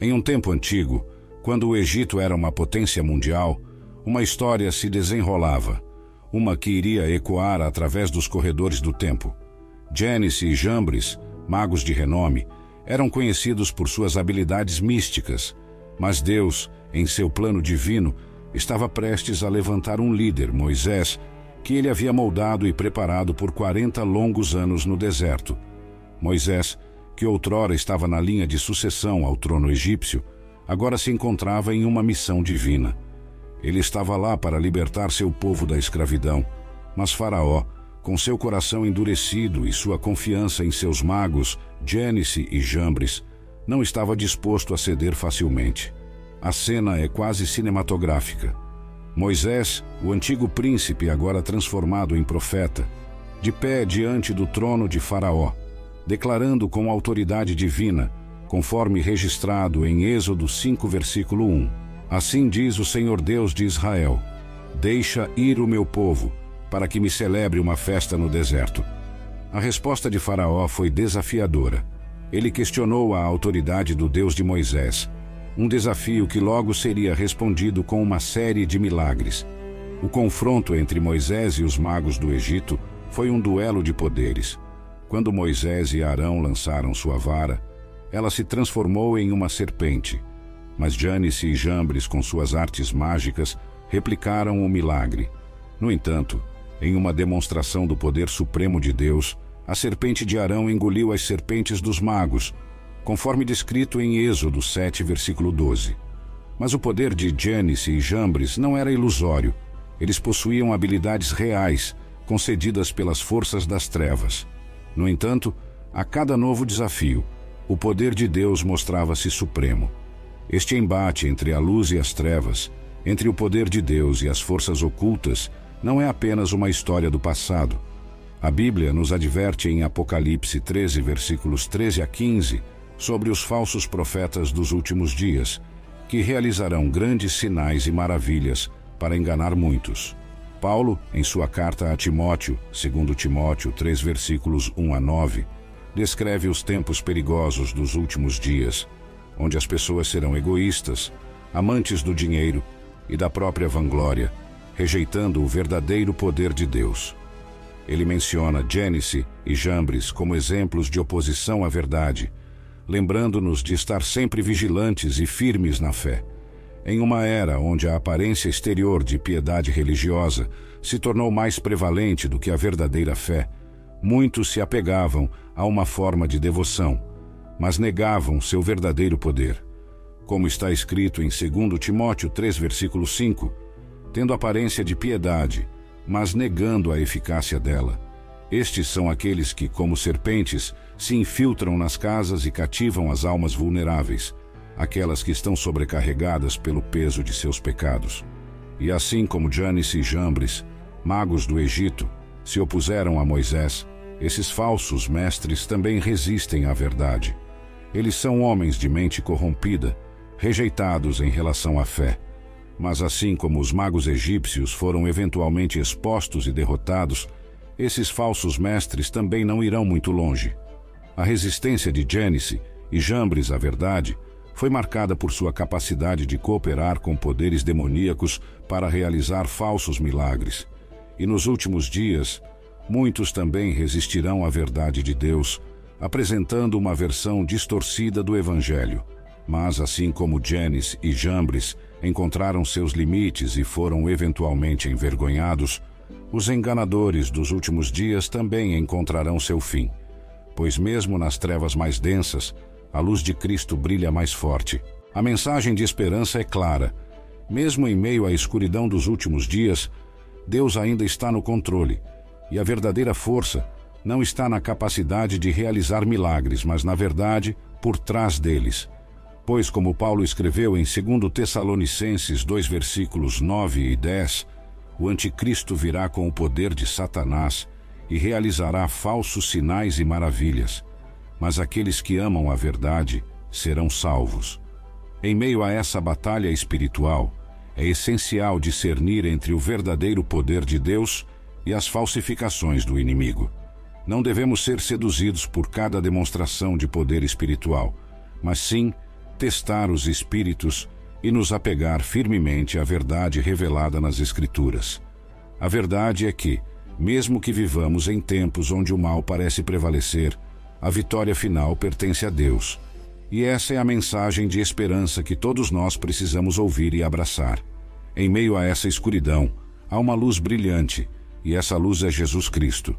Em um tempo antigo, quando o Egito era uma potência mundial, uma história se desenrolava, uma que iria ecoar através dos corredores do tempo. Janice e Jambres, magos de renome, eram conhecidos por suas habilidades místicas, mas Deus, em seu plano divino, estava prestes a levantar um líder, Moisés, que ele havia moldado e preparado por 40 longos anos no deserto. Moisés, que outrora estava na linha de sucessão ao trono egípcio, agora se encontrava em uma missão divina. Ele estava lá para libertar seu povo da escravidão, mas Faraó, com seu coração endurecido e sua confiança em seus magos, Gênese e Jambres, não estava disposto a ceder facilmente. A cena é quase cinematográfica. Moisés, o antigo príncipe agora transformado em profeta, de pé diante do trono de Faraó, declarando com autoridade divina, conforme registrado em Êxodo 5, versículo 1. Assim diz o Senhor Deus de Israel: Deixa ir o meu povo, para que me celebre uma festa no deserto. A resposta de Faraó foi desafiadora. Ele questionou a autoridade do Deus de Moisés um desafio que logo seria respondido com uma série de milagres. O confronto entre Moisés e os magos do Egito foi um duelo de poderes. Quando Moisés e Arão lançaram sua vara, ela se transformou em uma serpente. Mas Janice e Jambres, com suas artes mágicas, replicaram o milagre. No entanto, em uma demonstração do poder supremo de Deus, a serpente de Arão engoliu as serpentes dos magos, conforme descrito em Êxodo 7, versículo 12. Mas o poder de Janice e Jambres não era ilusório. Eles possuíam habilidades reais, concedidas pelas forças das trevas. No entanto, a cada novo desafio, o poder de Deus mostrava-se supremo. Este embate entre a luz e as trevas, entre o poder de Deus e as forças ocultas, não é apenas uma história do passado. A Bíblia nos adverte em Apocalipse 13, versículos 13 a 15, sobre os falsos profetas dos últimos dias, que realizarão grandes sinais e maravilhas para enganar muitos. Paulo, em sua carta a Timóteo, segundo Timóteo 3 versículos 1 a 9, descreve os tempos perigosos dos últimos dias, onde as pessoas serão egoístas, amantes do dinheiro e da própria vanglória, rejeitando o verdadeiro poder de Deus. Ele menciona Gênesis e Jambres como exemplos de oposição à verdade, lembrando-nos de estar sempre vigilantes e firmes na fé. Em uma era onde a aparência exterior de piedade religiosa se tornou mais prevalente do que a verdadeira fé, muitos se apegavam a uma forma de devoção, mas negavam seu verdadeiro poder. Como está escrito em 2 Timóteo 3, versículo 5, tendo aparência de piedade, mas negando a eficácia dela. Estes são aqueles que, como serpentes, se infiltram nas casas e cativam as almas vulneráveis, aquelas que estão sobrecarregadas pelo peso de seus pecados. E assim como Janes e Jambres, magos do Egito, se opuseram a Moisés, esses falsos mestres também resistem à verdade. Eles são homens de mente corrompida, rejeitados em relação à fé. Mas assim como os magos egípcios foram eventualmente expostos e derrotados, esses falsos mestres também não irão muito longe. A resistência de Gênesis e Jambres à verdade foi marcada por sua capacidade de cooperar com poderes demoníacos para realizar falsos milagres. E nos últimos dias, muitos também resistirão à verdade de Deus, apresentando uma versão distorcida do Evangelho. Mas, assim como Gênesis e Jambres encontraram seus limites e foram eventualmente envergonhados, os enganadores dos últimos dias também encontrarão seu fim pois mesmo nas trevas mais densas, a luz de Cristo brilha mais forte. A mensagem de esperança é clara. Mesmo em meio à escuridão dos últimos dias, Deus ainda está no controle, e a verdadeira força não está na capacidade de realizar milagres, mas na verdade por trás deles. Pois, como Paulo escreveu em 2 Tessalonicenses 2 versículos 9 e 10, o anticristo virá com o poder de Satanás e realizará falsos sinais e maravilhas, mas aqueles que amam a verdade serão salvos. Em meio a essa batalha espiritual, é essencial discernir entre o verdadeiro poder de Deus e as falsificações do inimigo. Não devemos ser seduzidos por cada demonstração de poder espiritual, mas sim testar os espíritos e nos apegar firmemente à verdade revelada nas Escrituras. A verdade é que, mesmo que vivamos em tempos onde o mal parece prevalecer, a vitória final pertence a Deus. E essa é a mensagem de esperança que todos nós precisamos ouvir e abraçar. Em meio a essa escuridão, há uma luz brilhante, e essa luz é Jesus Cristo.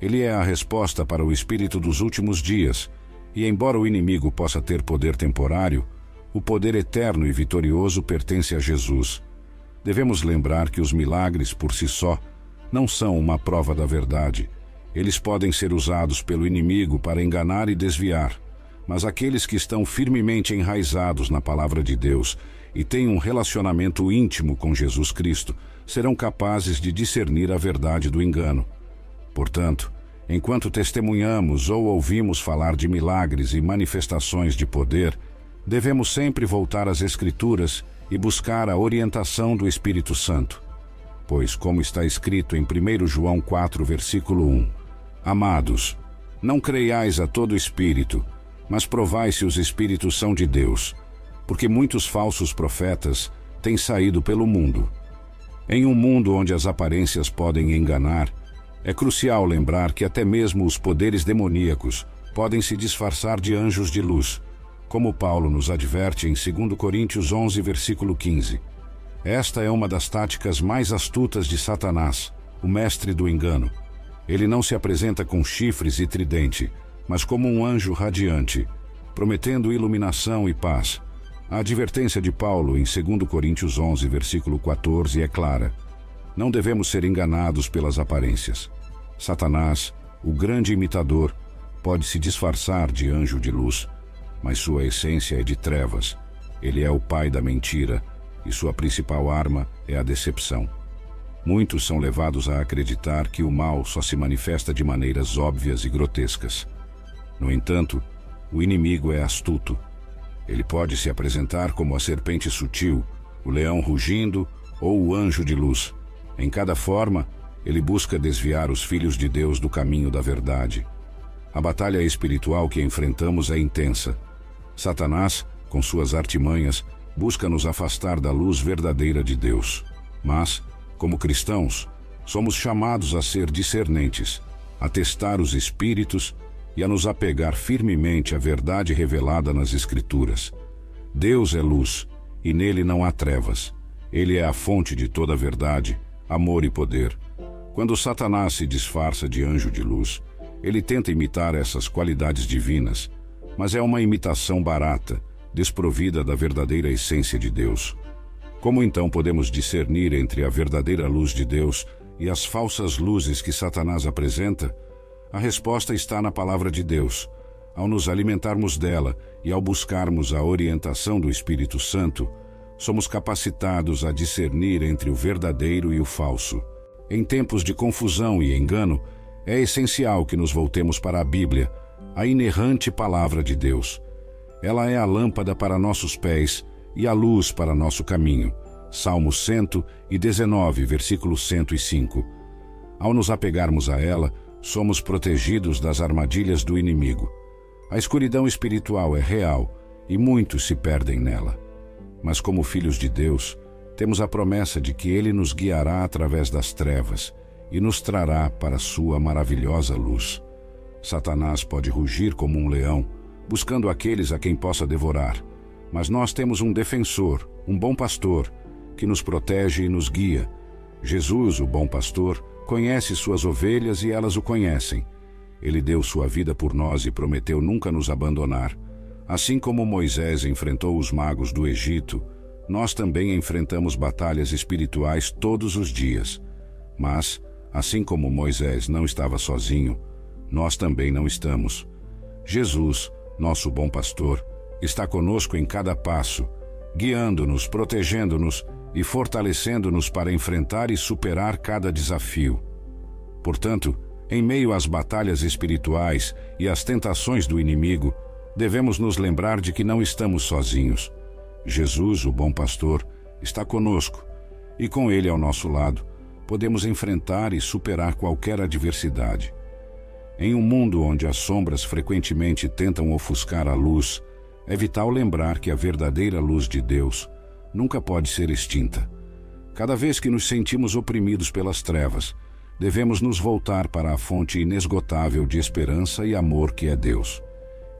Ele é a resposta para o espírito dos últimos dias, e embora o inimigo possa ter poder temporário, o poder eterno e vitorioso pertence a Jesus. Devemos lembrar que os milagres por si só não são uma prova da verdade. Eles podem ser usados pelo inimigo para enganar e desviar, mas aqueles que estão firmemente enraizados na palavra de Deus e têm um relacionamento íntimo com Jesus Cristo serão capazes de discernir a verdade do engano. Portanto, enquanto testemunhamos ou ouvimos falar de milagres e manifestações de poder, devemos sempre voltar às Escrituras e buscar a orientação do Espírito Santo. Pois, como está escrito em 1 João 4, versículo 1, Amados, não creiais a todo espírito, mas provai se os espíritos são de Deus, porque muitos falsos profetas têm saído pelo mundo. Em um mundo onde as aparências podem enganar, é crucial lembrar que até mesmo os poderes demoníacos podem se disfarçar de anjos de luz como Paulo nos adverte em 2 Coríntios 11, versículo 15. Esta é uma das táticas mais astutas de Satanás, o mestre do engano. Ele não se apresenta com chifres e tridente, mas como um anjo radiante, prometendo iluminação e paz. A advertência de Paulo em 2 Coríntios 11, versículo 14 é clara. Não devemos ser enganados pelas aparências. Satanás, o grande imitador, pode se disfarçar de anjo de luz mas sua essência é de trevas. Ele é o pai da mentira e sua principal arma é a decepção. Muitos são levados a acreditar que o mal só se manifesta de maneiras óbvias e grotescas. No entanto, o inimigo é astuto. Ele pode se apresentar como a serpente sutil, o leão rugindo ou o anjo de luz. Em cada forma, ele busca desviar os filhos de Deus do caminho da verdade. A batalha espiritual que enfrentamos é intensa Satanás, com suas artimanhas, busca nos afastar da luz verdadeira de Deus. Mas, como cristãos, somos chamados a ser discernentes, a testar os espíritos e a nos apegar firmemente à verdade revelada nas Escrituras. Deus é luz e nele não há trevas. Ele é a fonte de toda a verdade, amor e poder. Quando Satanás se disfarça de anjo de luz, ele tenta imitar essas qualidades divinas mas é uma imitação barata, desprovida da verdadeira essência de Deus. Como então podemos discernir entre a verdadeira luz de Deus e as falsas luzes que Satanás apresenta? A resposta está na palavra de Deus. Ao nos alimentarmos dela e ao buscarmos a orientação do Espírito Santo, somos capacitados a discernir entre o verdadeiro e o falso. Em tempos de confusão e engano, é essencial que nos voltemos para a Bíblia a inerrante palavra de Deus. Ela é a lâmpada para nossos pés e a luz para nosso caminho. Salmo 119, versículo 105. Ao nos apegarmos a ela, somos protegidos das armadilhas do inimigo. A escuridão espiritual é real e muitos se perdem nela. Mas, como filhos de Deus, temos a promessa de que Ele nos guiará através das trevas e nos trará para Sua maravilhosa luz. Satanás pode rugir como um leão, buscando aqueles a quem possa devorar. Mas nós temos um defensor, um bom pastor, que nos protege e nos guia. Jesus, o bom pastor, conhece suas ovelhas e elas o conhecem. Ele deu sua vida por nós e prometeu nunca nos abandonar. Assim como Moisés enfrentou os magos do Egito, nós também enfrentamos batalhas espirituais todos os dias. Mas, assim como Moisés não estava sozinho, nós também não estamos. Jesus, nosso bom pastor, está conosco em cada passo, guiando-nos, protegendo-nos e fortalecendo-nos para enfrentar e superar cada desafio. Portanto, em meio às batalhas espirituais e às tentações do inimigo, devemos nos lembrar de que não estamos sozinhos. Jesus, o bom pastor, está conosco e com ele ao nosso lado, podemos enfrentar e superar qualquer adversidade. Em um mundo onde as sombras frequentemente tentam ofuscar a luz, é vital lembrar que a verdadeira luz de Deus nunca pode ser extinta. Cada vez que nos sentimos oprimidos pelas trevas, devemos nos voltar para a fonte inesgotável de esperança e amor que é Deus.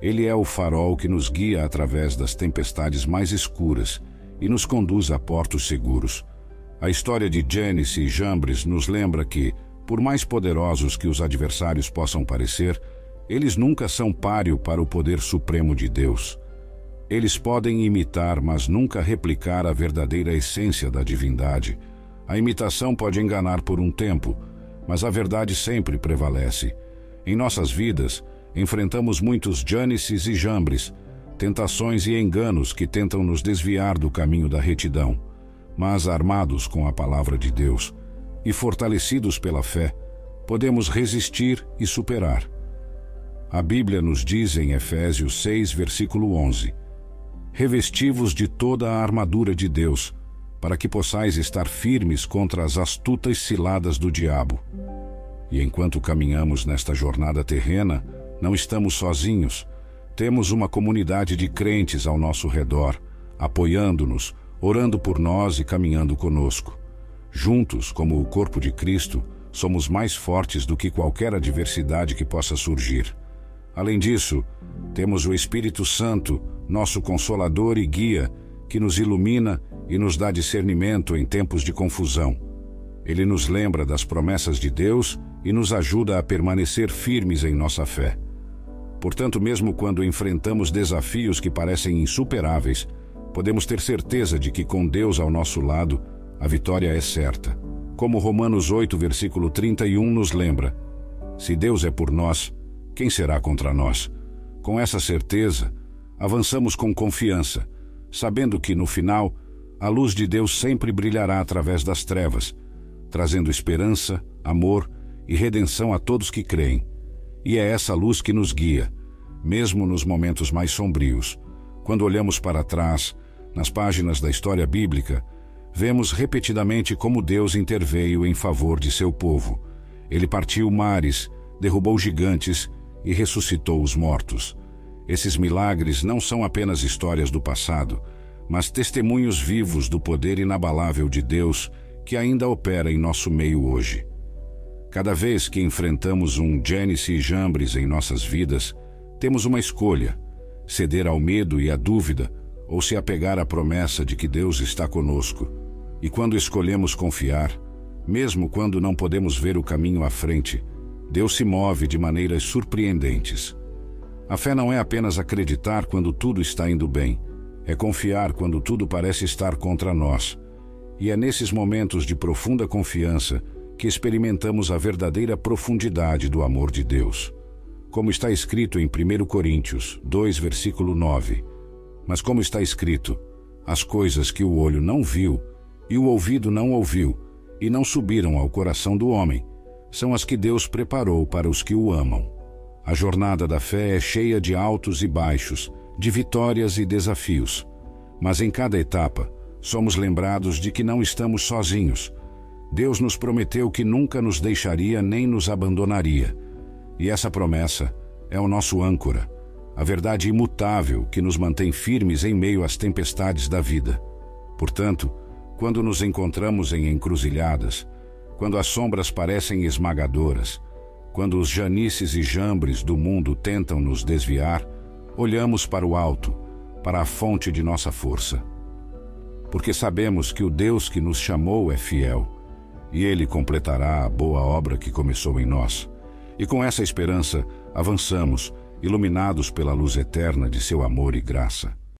Ele é o farol que nos guia através das tempestades mais escuras e nos conduz a portos seguros. A história de Janice e Jambres nos lembra que, por mais poderosos que os adversários possam parecer, eles nunca são páreo para o poder supremo de Deus. Eles podem imitar, mas nunca replicar a verdadeira essência da divindade. A imitação pode enganar por um tempo, mas a verdade sempre prevalece. Em nossas vidas, enfrentamos muitos Jânices e Jambres, tentações e enganos que tentam nos desviar do caminho da retidão. Mas armados com a palavra de Deus e fortalecidos pela fé, podemos resistir e superar. A Bíblia nos diz em Efésios 6, versículo 11: revestivos de toda a armadura de Deus, para que possais estar firmes contra as astutas ciladas do diabo. E enquanto caminhamos nesta jornada terrena, não estamos sozinhos. Temos uma comunidade de crentes ao nosso redor, apoiando-nos, orando por nós e caminhando conosco. Juntos, como o corpo de Cristo, somos mais fortes do que qualquer adversidade que possa surgir. Além disso, temos o Espírito Santo nosso consolador e guia, que nos ilumina e nos dá discernimento em tempos de confusão. Ele nos lembra das promessas de Deus e nos ajuda a permanecer firmes em nossa fé. Portanto, mesmo quando enfrentamos desafios que parecem insuperáveis, podemos ter certeza de que com Deus ao nosso lado, a vitória é certa. Como Romanos 8, versículo 31 nos lembra: Se Deus é por nós, quem será contra nós? Com essa certeza, avançamos com confiança, sabendo que, no final, a luz de Deus sempre brilhará através das trevas, trazendo esperança, amor e redenção a todos que creem. E é essa luz que nos guia, mesmo nos momentos mais sombrios. Quando olhamos para trás, nas páginas da história bíblica, vemos repetidamente como Deus interveio em favor de seu povo. Ele partiu mares, derrubou gigantes e ressuscitou os mortos. Esses milagres não são apenas histórias do passado, mas testemunhos vivos do poder inabalável de Deus que ainda opera em nosso meio hoje. Cada vez que enfrentamos um Gênesis e Jambres em nossas vidas, temos uma escolha: ceder ao medo e à dúvida ou se apegar à promessa de que Deus está conosco. E quando escolhemos confiar, mesmo quando não podemos ver o caminho à frente, Deus se move de maneiras surpreendentes. A fé não é apenas acreditar quando tudo está indo bem, é confiar quando tudo parece estar contra nós. E é nesses momentos de profunda confiança que experimentamos a verdadeira profundidade do amor de Deus. Como está escrito em 1 Coríntios 2, versículo 9. Mas como está escrito, as coisas que o olho não viu e o ouvido não ouviu e não subiram ao coração do homem, são as que Deus preparou para os que o amam. A jornada da fé é cheia de altos e baixos, de vitórias e desafios. Mas em cada etapa, somos lembrados de que não estamos sozinhos. Deus nos prometeu que nunca nos deixaria nem nos abandonaria. E essa promessa é o nosso âncora, a verdade imutável que nos mantém firmes em meio às tempestades da vida. Portanto, quando nos encontramos em encruzilhadas, quando as sombras parecem esmagadoras, quando os janices e jambres do mundo tentam nos desviar, olhamos para o alto, para a fonte de nossa força. Porque sabemos que o Deus que nos chamou é fiel, e ele completará a boa obra que começou em nós. E com essa esperança, avançamos, iluminados pela luz eterna de seu amor e graça.